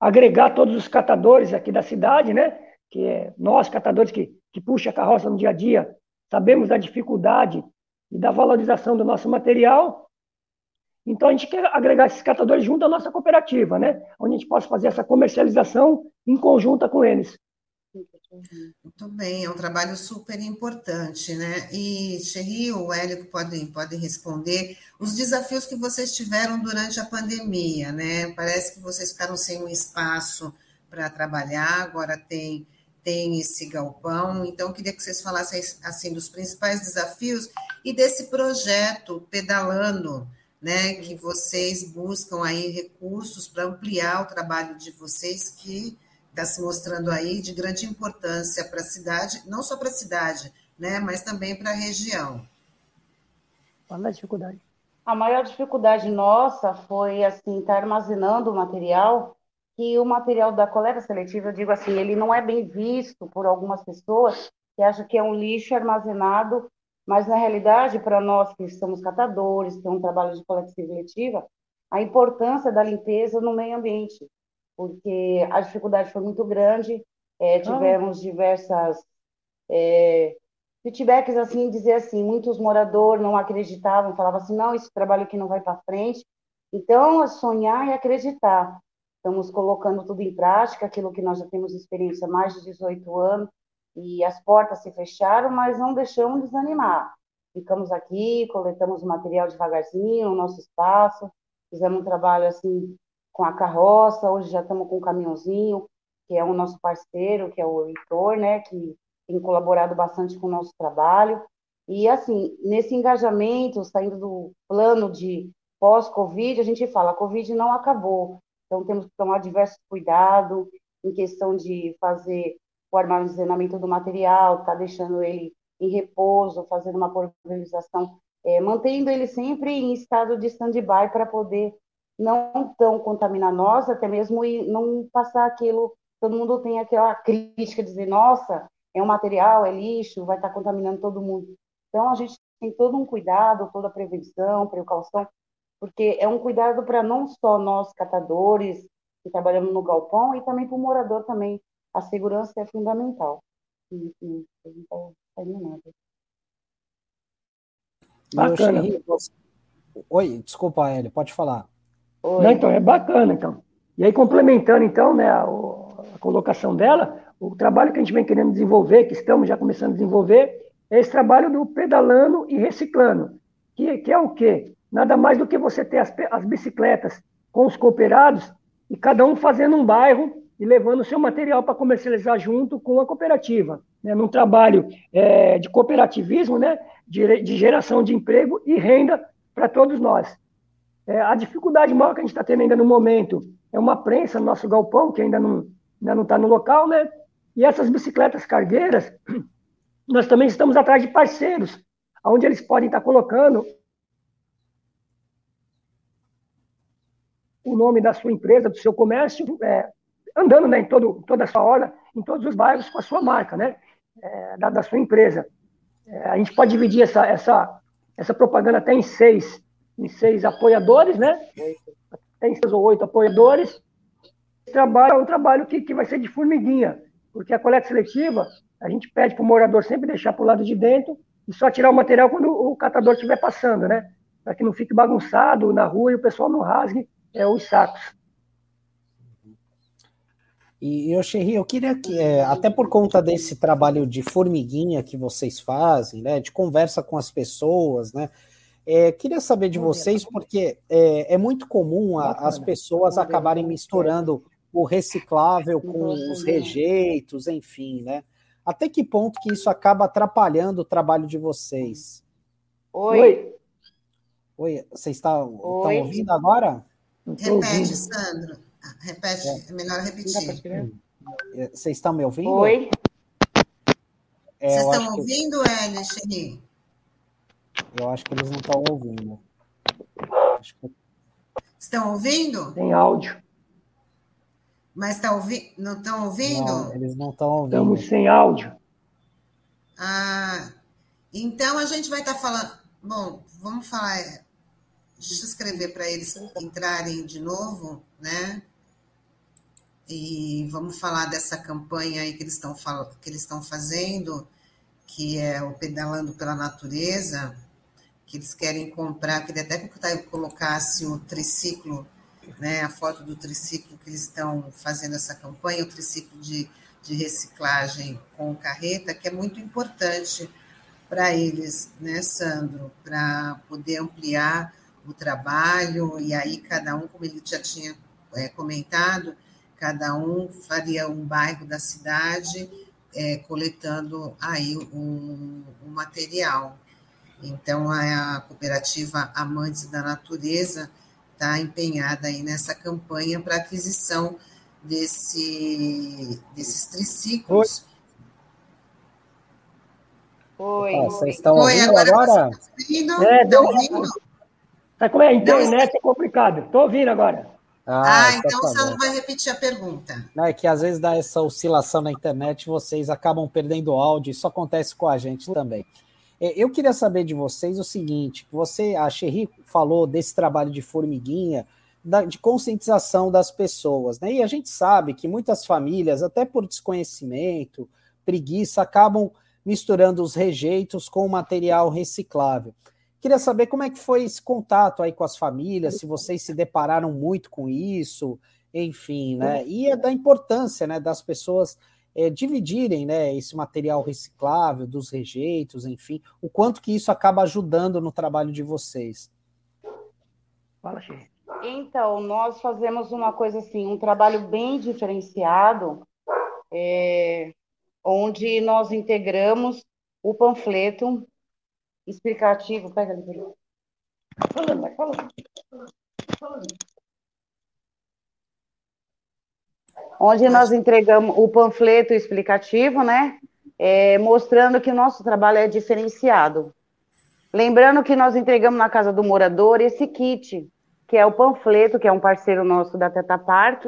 agregar todos os catadores aqui da cidade, né? Que é nós, catadores que, que puxa a carroça no dia a dia, sabemos da dificuldade e da valorização do nosso material. Então, a gente quer agregar esses catadores junto à nossa cooperativa, né? Onde a gente possa fazer essa comercialização em conjunta com eles. Muito bem, é um trabalho super importante, né? E Xerri o Hélio podem, podem responder os desafios que vocês tiveram durante a pandemia, né? Parece que vocês ficaram sem um espaço para trabalhar, agora tem, tem esse galpão, então queria que vocês falassem assim dos principais desafios e desse projeto Pedalando, né? Que vocês buscam aí recursos para ampliar o trabalho de vocês que está se mostrando aí de grande importância para a cidade, não só para a cidade, né, mas também para a região. Qual a dificuldade? A maior dificuldade nossa foi assim estar tá armazenando o material que o material da coleta seletiva, eu digo assim, ele não é bem visto por algumas pessoas que acham que é um lixo armazenado, mas na realidade, para nós que somos catadores, que é um trabalho de coleta seletiva, a importância da limpeza no meio ambiente porque a dificuldade foi muito grande, é, tivemos ah. diversas é, feedbacks, assim, dizer assim, muitos moradores não acreditavam, falavam assim, não, esse trabalho aqui não vai para frente, então, é sonhar e acreditar. Estamos colocando tudo em prática, aquilo que nós já temos experiência há mais de 18 anos, e as portas se fecharam, mas não deixamos desanimar. Ficamos aqui, coletamos o material devagarzinho, o nosso espaço, fizemos um trabalho, assim, com a carroça, hoje já estamos com um caminhãozinho, que é o nosso parceiro, que é o Heitor, né, que tem colaborado bastante com o nosso trabalho. E, assim, nesse engajamento, saindo do plano de pós-Covid, a gente fala, a Covid não acabou, então temos que tomar diversos cuidados em questão de fazer o armazenamento do material, tá deixando ele em repouso, fazendo uma pulverização, é, mantendo ele sempre em estado de stand-by para poder não tão contaminanosa, até mesmo e não passar aquilo, todo mundo tem aquela crítica de dizer, nossa, é um material, é lixo, vai estar contaminando todo mundo. Então, a gente tem todo um cuidado, toda a prevenção, precaução, porque é um cuidado para não só nós catadores que trabalhamos no galpão e também para o morador também. A segurança é fundamental. Enfim, está Bacana. Oi, desculpa, Hélio, pode falar. Não, então, é bacana, então. E aí, complementando, então, né, a, a, colocação dela, o trabalho que a gente vem querendo desenvolver, que estamos já começando a desenvolver, é esse trabalho do pedalando e reciclando, que, que é o quê? Nada mais do que você ter as, as bicicletas com os cooperados e cada um fazendo um bairro e levando o seu material para comercializar junto com a cooperativa, né, num trabalho é, de cooperativismo, né, de, de geração de emprego e renda para todos nós. É, a dificuldade maior que a gente está tendo ainda no momento é uma prensa no nosso galpão, que ainda não ainda não está no local, né? E essas bicicletas cargueiras, nós também estamos atrás de parceiros, onde eles podem estar tá colocando o nome da sua empresa, do seu comércio, é, andando né, em todo, toda a sua hora, em todos os bairros com a sua marca, né? É, da, da, sua empresa. É, a gente pode dividir essa, essa, essa propaganda até em seis, em seis apoiadores, né? Tem seis ou oito apoiadores. Esse trabalho é um trabalho que, que vai ser de formiguinha, porque a coleta seletiva, a gente pede para o morador sempre deixar para o lado de dentro e só tirar o material quando o catador estiver passando, né? Para que não fique bagunçado na rua e o pessoal não rasgue é, os sacos. E, eu, Xerri, eu queria que, é, até por conta desse trabalho de formiguinha que vocês fazem, né, de conversa com as pessoas, né, é, queria saber de vocês, porque é, é muito comum a, as pessoas acabarem misturando o reciclável com os rejeitos, enfim, né? Até que ponto que isso acaba atrapalhando o trabalho de vocês? Oi. Oi, vocês estão, ouvindo agora? Repete, Sandro. Repete, é, é melhor repetir. É, vocês estão me ouvindo? Oi. É, Vocês estão ouvindo, que... Hélio, Eu acho que eles não estão ouvindo. Que... Estão ouvindo? Tem áudio. Mas tá ouvi... não estão ouvindo? Não, eles não estão ouvindo. Estamos sem áudio. Ah, então a gente vai estar tá falando. Bom, vamos falar. Deixa eu escrever para eles entrarem de novo, né? E vamos falar dessa campanha aí que eles estão que eles estão fazendo, que é o pedalando pela natureza, que eles querem comprar, queria até que eu colocasse o triciclo né, a foto do triciclo que eles estão fazendo essa campanha, o triciclo de, de reciclagem com carreta, que é muito importante para eles, né, Sandro, para poder ampliar o trabalho, e aí cada um, como ele já tinha é, comentado, cada um faria um bairro da cidade é, coletando aí o, o material. Então, a cooperativa Amantes da Natureza está empenhada aí nessa campanha para aquisição desse, desses triciclos. Oi. Ah, vocês estão Oi, ouvindo agora? agora? Ouvindo? É, estão ouvindo? Tá como é? A internet é complicado. Estou ouvindo agora. Ah, ah então, tá você não vai repetir a pergunta. Não, é que às vezes dá essa oscilação na internet, vocês acabam perdendo áudio, isso acontece com a gente também. É, eu queria saber de vocês o seguinte: você, a Xerri falou desse trabalho de formiguinha, de conscientização das pessoas, né? E a gente sabe que muitas famílias, até por desconhecimento, preguiça, acabam misturando os rejeitos com o material reciclável. Queria saber como é que foi esse contato aí com as famílias, se vocês se depararam muito com isso, enfim, né? E é da importância, né, das pessoas é, dividirem né, esse material reciclável, dos rejeitos, enfim, o quanto que isso acaba ajudando no trabalho de vocês. Fala, gente. Então, nós fazemos uma coisa assim, um trabalho bem diferenciado, é, onde nós integramos o panfleto explicativo. Pega ali, falando, vai falando. falando onde nós entregamos o panfleto explicativo, né? É, mostrando que o nosso trabalho é diferenciado. Lembrando que nós entregamos na casa do morador esse kit, que é o panfleto, que é um parceiro nosso da Teta Park,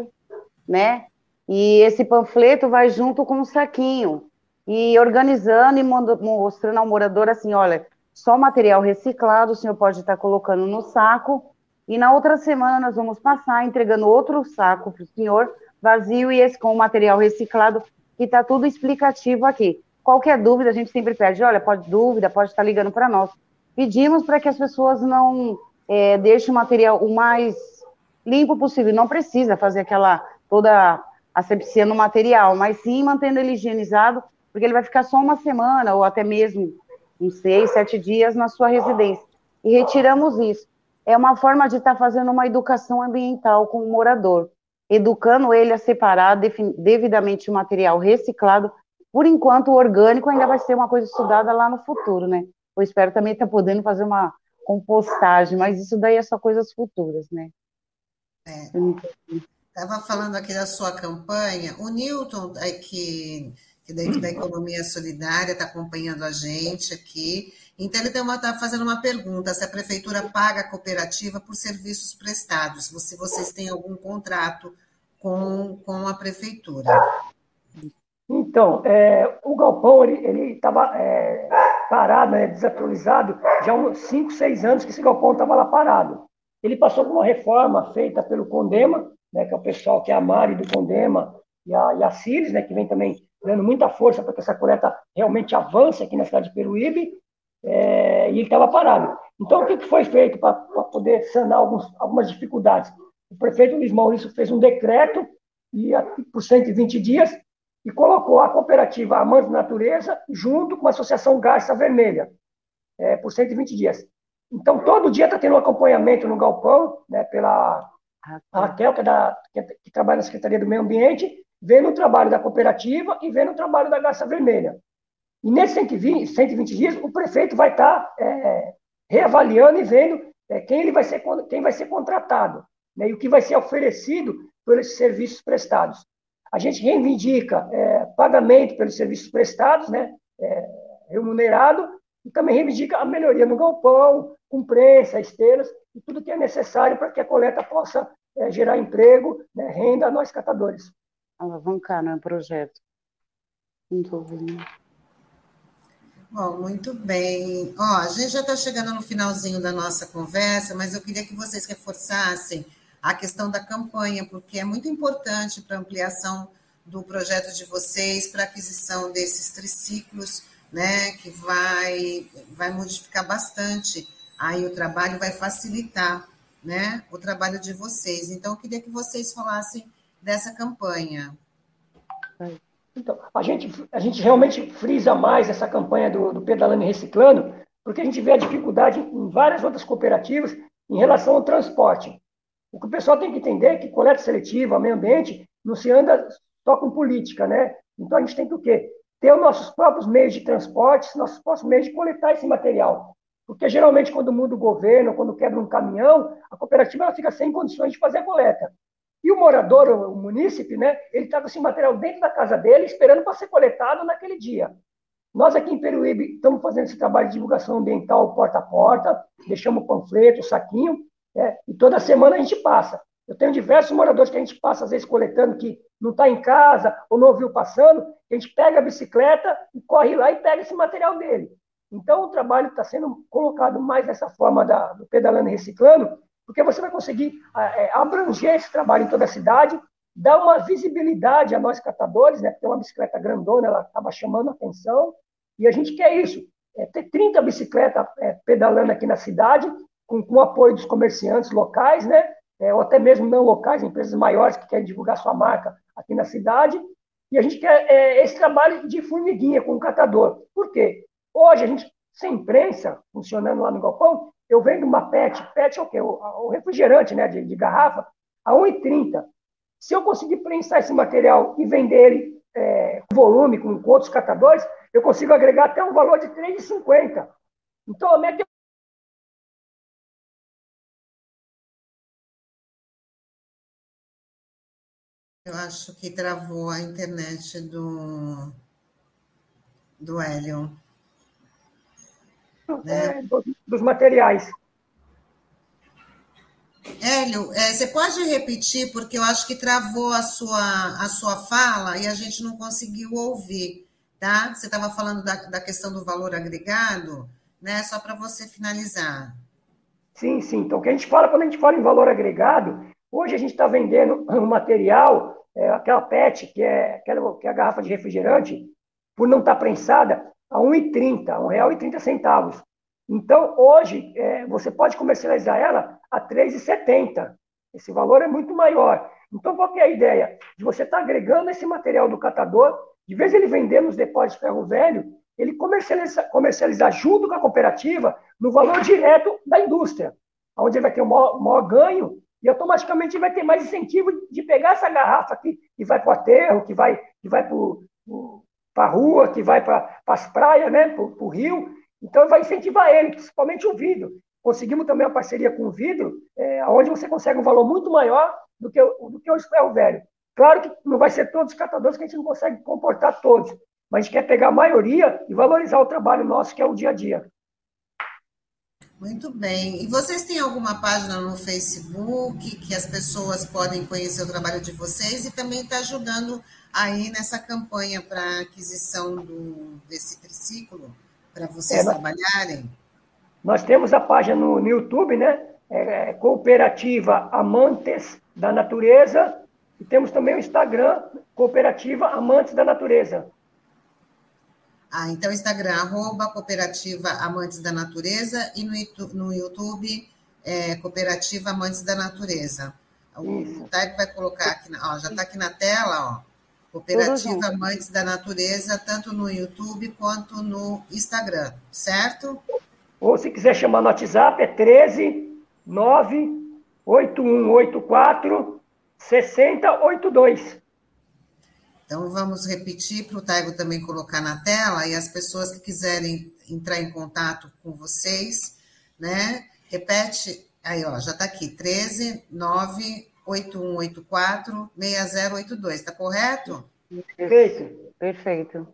né? E esse panfleto vai junto com um saquinho, e organizando e mostrando ao morador assim, olha, só material reciclado o senhor pode estar colocando no saco, e na outra semana nós vamos passar entregando outro saco para o senhor, vazio e esse com material reciclado, que está tudo explicativo aqui. Qualquer dúvida, a gente sempre pede, olha, pode dúvida, pode estar ligando para nós. Pedimos para que as pessoas não é, deixem o material o mais limpo possível. Não precisa fazer aquela toda asepsia no material, mas sim mantendo ele higienizado, porque ele vai ficar só uma semana ou até mesmo uns seis, sete dias na sua residência. E retiramos isso. É uma forma de estar tá fazendo uma educação ambiental com o morador educando ele a separar devidamente o material reciclado. Por enquanto, o orgânico ainda vai ser uma coisa estudada lá no futuro, né? Eu espero também estar podendo fazer uma compostagem, mas isso daí é só coisas futuras, né? É. Estava falando aqui da sua campanha, o Newton, que, que da, da Economia Solidária, está acompanhando a gente aqui, então ele está fazendo uma pergunta, se a prefeitura paga a cooperativa por serviços prestados, se vocês têm algum contrato com, com a prefeitura. Então, é, o galpão ele estava é, parado, né, desatualizado, já há uns 5, 6 anos que esse galpão estava lá parado. Ele passou por uma reforma feita pelo Condema, né, que é o pessoal que é a Mari do Condema e a, e a Cires, né, que vem também dando muita força para que essa coleta realmente avance aqui na cidade de Peruíbe, é, e ele estava parado. Então, o que, que foi feito para poder sanar alguns, algumas dificuldades? O prefeito Luiz Maurício fez um decreto e, por 120 dias e colocou a cooperativa Amantes Natureza junto com a Associação Garça Vermelha, é, por 120 dias. Então, todo dia está tendo um acompanhamento no galpão, né, pela ah, tá. Raquel, que, é da, que, que, trabalha na Secretaria do Meio Ambiente, vendo o trabalho da cooperativa e vendo o trabalho da Garça Vermelha. E nesses 120, 120 dias, o prefeito vai estar tá, é, reavaliando e vendo é, quem, ele vai ser, quem vai ser contratado né, e o que vai ser oferecido pelos serviços prestados. A gente reivindica é, pagamento pelos serviços prestados, né, é, remunerado, e também reivindica a melhoria no galpão, com prensa, esteiras, e tudo que é necessário para que a coleta possa é, gerar emprego, né, renda a nós catadores. Alavancar, não é projeto. Muito ouvindo. Bom, muito bem. Ó, a gente já está chegando no finalzinho da nossa conversa, mas eu queria que vocês reforçassem a questão da campanha, porque é muito importante para a ampliação do projeto de vocês, para a aquisição desses triciclos, né, que vai, vai modificar bastante aí o trabalho, vai facilitar, né, o trabalho de vocês. Então, eu queria que vocês falassem dessa campanha. Então, a gente, a gente realmente frisa mais essa campanha do, do Pedalando e Reciclando, porque a gente vê a dificuldade em várias outras cooperativas em relação ao transporte. O que o pessoal tem que entender é que coleta seletiva, meio ambiente, não se anda só com política, né? Então a gente tem que o quê? Ter os nossos próprios meios de transporte, nossos próprios meios de coletar esse material. Porque geralmente quando muda o governo, quando quebra um caminhão, a cooperativa ela fica sem condições de fazer a coleta. E o morador, o munícipe, né, ele estava com esse material dentro da casa dele, esperando para ser coletado naquele dia. Nós aqui em Peruíbe estamos fazendo esse trabalho de divulgação ambiental porta a porta, deixamos panfleto, saquinho, é, e toda semana a gente passa. Eu tenho diversos moradores que a gente passa, às vezes, coletando, que não está em casa ou não ouviu passando, a gente pega a bicicleta e corre lá e pega esse material dele. Então, o trabalho está sendo colocado mais dessa forma da, do pedalando e reciclando, porque você vai conseguir é, abranger esse trabalho em toda a cidade, dar uma visibilidade a nós catadores, né? Porque uma bicicleta grandona, ela acaba chamando a atenção, e a gente quer isso, é ter 30 bicicletas é, pedalando aqui na cidade, com, com o apoio dos comerciantes locais, né? É, ou até mesmo não locais, empresas maiores que querem divulgar sua marca aqui na cidade. E a gente quer é, esse trabalho de formiguinha com o catador. Por quê? Hoje, a gente, sem imprensa, funcionando lá no galpão, eu vendo uma PET, PET é o quê? O, o refrigerante né, de, de garrafa, a 1,30. Se eu conseguir prensar esse material e vender ele é, volume, com, outros catadores, eu consigo agregar até um valor de 3,50. Então, a minha Eu acho que travou a internet do, do Hélio. Né? Dos materiais. Hélio, é, você pode repetir, porque eu acho que travou a sua, a sua fala e a gente não conseguiu ouvir, tá? Você estava falando da, da questão do valor agregado, né? Só para você finalizar. Sim, sim. Então, o que a gente fala quando a gente fala em valor agregado, hoje a gente está vendendo um material é, aquela PET, que é, aquela, que é a garrafa de refrigerante, por não estar tá prensada, a R$ 1,30, R$ 1,30. Então, hoje, é, você pode comercializar ela a R$ 3,70. Esse valor é muito maior. Então, qual é a ideia? De você estar tá agregando esse material do catador, de vez ele vender nos depósitos de ferro velho, ele comercializar, comercializar junto com a cooperativa no valor direto da indústria, onde ele vai ter o maior, maior ganho e automaticamente vai ter mais incentivo de pegar essa garrafa aqui, que vai para o aterro, que vai, que vai para a rua, que vai para as praias, né, para o rio. Então, vai incentivar ele, principalmente o vidro. conseguimos também a parceria com o vidro, é, onde você consegue um valor muito maior do que, do que o ferro velho. Claro que não vai ser todos os catadores que a gente não consegue comportar todos, mas a gente quer pegar a maioria e valorizar o trabalho nosso, que é o dia a dia. Muito bem. E vocês têm alguma página no Facebook que as pessoas podem conhecer o trabalho de vocês e também está ajudando aí nessa campanha para aquisição do, desse triciclo, para vocês é, trabalharem? Nós temos a página no, no YouTube, né? É, é, Cooperativa Amantes da Natureza, e temos também o Instagram, Cooperativa Amantes da Natureza. Ah, então Instagram, arroba Cooperativa Amantes da Natureza e no, YouTube, é, Cooperativa Amantes da Natureza. O Taipo vai colocar aqui, ó, já está aqui na tela, ó. Cooperativa Amantes da Natureza, tanto no YouTube quanto no Instagram, certo? Ou se quiser chamar no WhatsApp, é 13 98184 6082. Então, vamos repetir para o Taigo também colocar na tela e as pessoas que quiserem entrar em contato com vocês, né? Repete, aí, ó, já está aqui, 13 98184 6082, está correto? Perfeito, perfeito.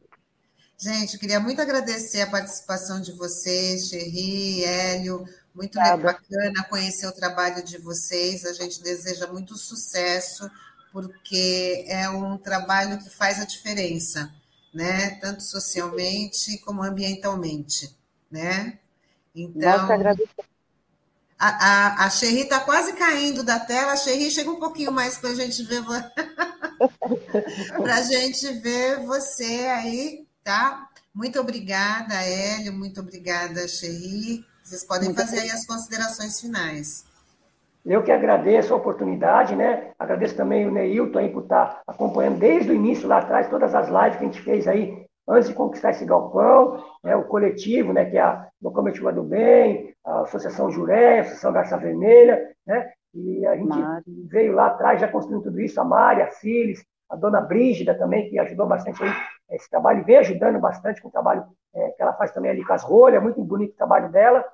Gente, queria muito agradecer a participação de vocês, Xerri, Hélio, muito bacana conhecer o trabalho de vocês, a gente deseja muito sucesso porque é um trabalho que faz a diferença, né? Tanto socialmente como ambientalmente, né? Então, a, a, a Xerri está quase caindo da tela. A Xerri, chega um pouquinho mais para a gente ver para a gente ver você aí, tá? Muito obrigada, Hélio. Muito obrigada, Xerri. Vocês podem muito fazer aí as considerações finais. Eu que agradeço a oportunidade, né? Agradeço também o Neilton aí por estar acompanhando desde o início lá atrás todas as lives que a gente fez aí antes de conquistar esse galpão, né? o coletivo, né? Que é a Locomotiva do Bem, a Associação Juré, a Associação Garça Vermelha, né? E a gente Mari. veio lá atrás já construindo tudo isso, a Mari, a Cilis, a dona Brígida também, que ajudou bastante aí esse trabalho, e vem ajudando bastante com o trabalho é, que ela faz também ali com as rolhas, muito bonito o trabalho dela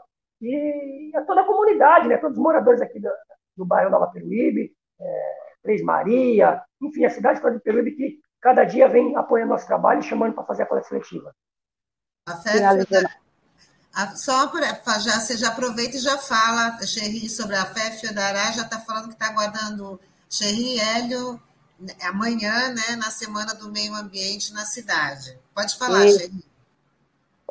e a toda a comunidade, né? todos os moradores aqui do, do bairro Nova Peruíbe, é, Três Maria, enfim, a cidade toda de Peruíbe que cada dia vem apoiando nosso trabalho e chamando para fazer a coleta seletiva. A festa, a, só para já, você já aproveita e já fala, Xerri, sobre a FEF Dará, já está falando que está aguardando Xerri Hélio né, amanhã, né, na Semana do Meio Ambiente na cidade. Pode falar, Xerri.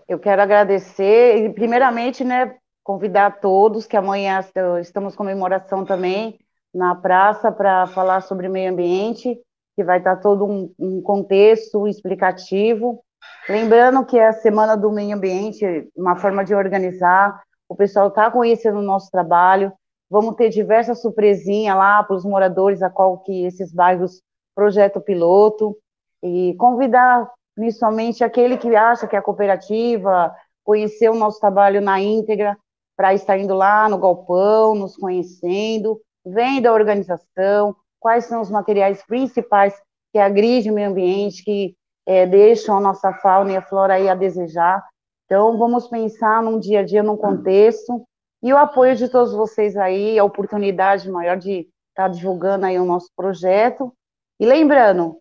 Eu quero agradecer, e primeiramente, né, convidar todos, que amanhã estamos comemoração também na praça para falar sobre meio ambiente, que vai estar todo um, um, contexto explicativo. Lembrando que é a Semana do Meio Ambiente, uma forma de organizar, o pessoal está conhecendo o nosso trabalho, vamos ter diversas surpresinhas lá para os moradores, a qual que esses bairros projeto piloto, e convidar principalmente aquele que acha que é a cooperativa, conhecer o nosso trabalho na íntegra, para estar indo lá no galpão, nos conhecendo, vendo a organização, quais são os materiais principais que agridem o meio ambiente, que é, deixam a nossa fauna e a flora aí a desejar. Então, vamos pensar num dia a dia, num contexto, e o apoio de todos vocês aí, a oportunidade maior de estar tá divulgando aí o nosso projeto. E lembrando,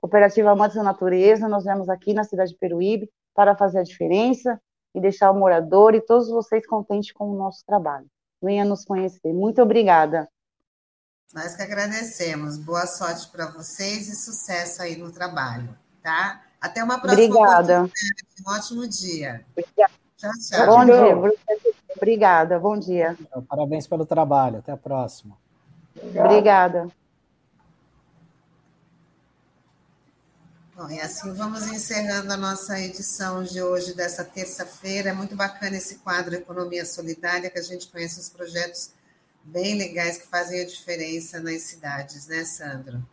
Cooperativa Amantes da Natureza, nós vemos aqui na cidade de Peruíbe para fazer a diferença, e deixar o morador e todos vocês contentes com o nosso trabalho. Venha nos conhecer. Muito obrigada. Nós que agradecemos. Boa sorte para vocês e sucesso aí no trabalho, tá? Até uma próxima Obrigada. Um ótimo dia. Obrigada. Tchau, tchau. Bom dia. Obrigada. Bom dia. Parabéns pelo trabalho. Até a próxima. Obrigada. Bom, e assim vamos encerrando a nossa edição de hoje, dessa terça-feira. É muito bacana esse quadro Economia Solidária, que a gente conhece os projetos bem legais que fazem a diferença nas cidades, né, Sandro?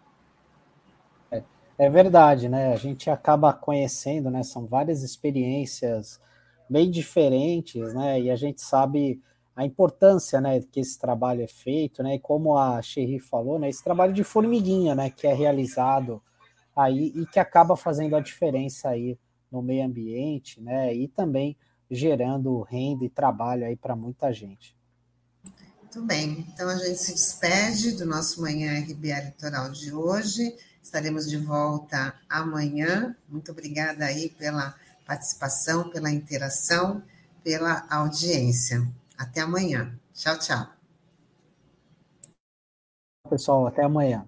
É, é verdade, né? A gente acaba conhecendo, né? São várias experiências bem diferentes, né? E a gente sabe a importância, né, que esse trabalho é feito, né? E como a Xerri falou, né? Esse trabalho de formiguinha, né? Que é realizado aí e que acaba fazendo a diferença aí no meio ambiente, né? E também gerando renda e trabalho aí para muita gente. Muito bem, então a gente se despede do nosso Manhã RBA Litoral de hoje. Estaremos de volta amanhã. Muito obrigada aí pela participação, pela interação, pela audiência. Até amanhã. Tchau, tchau. Pessoal, até amanhã.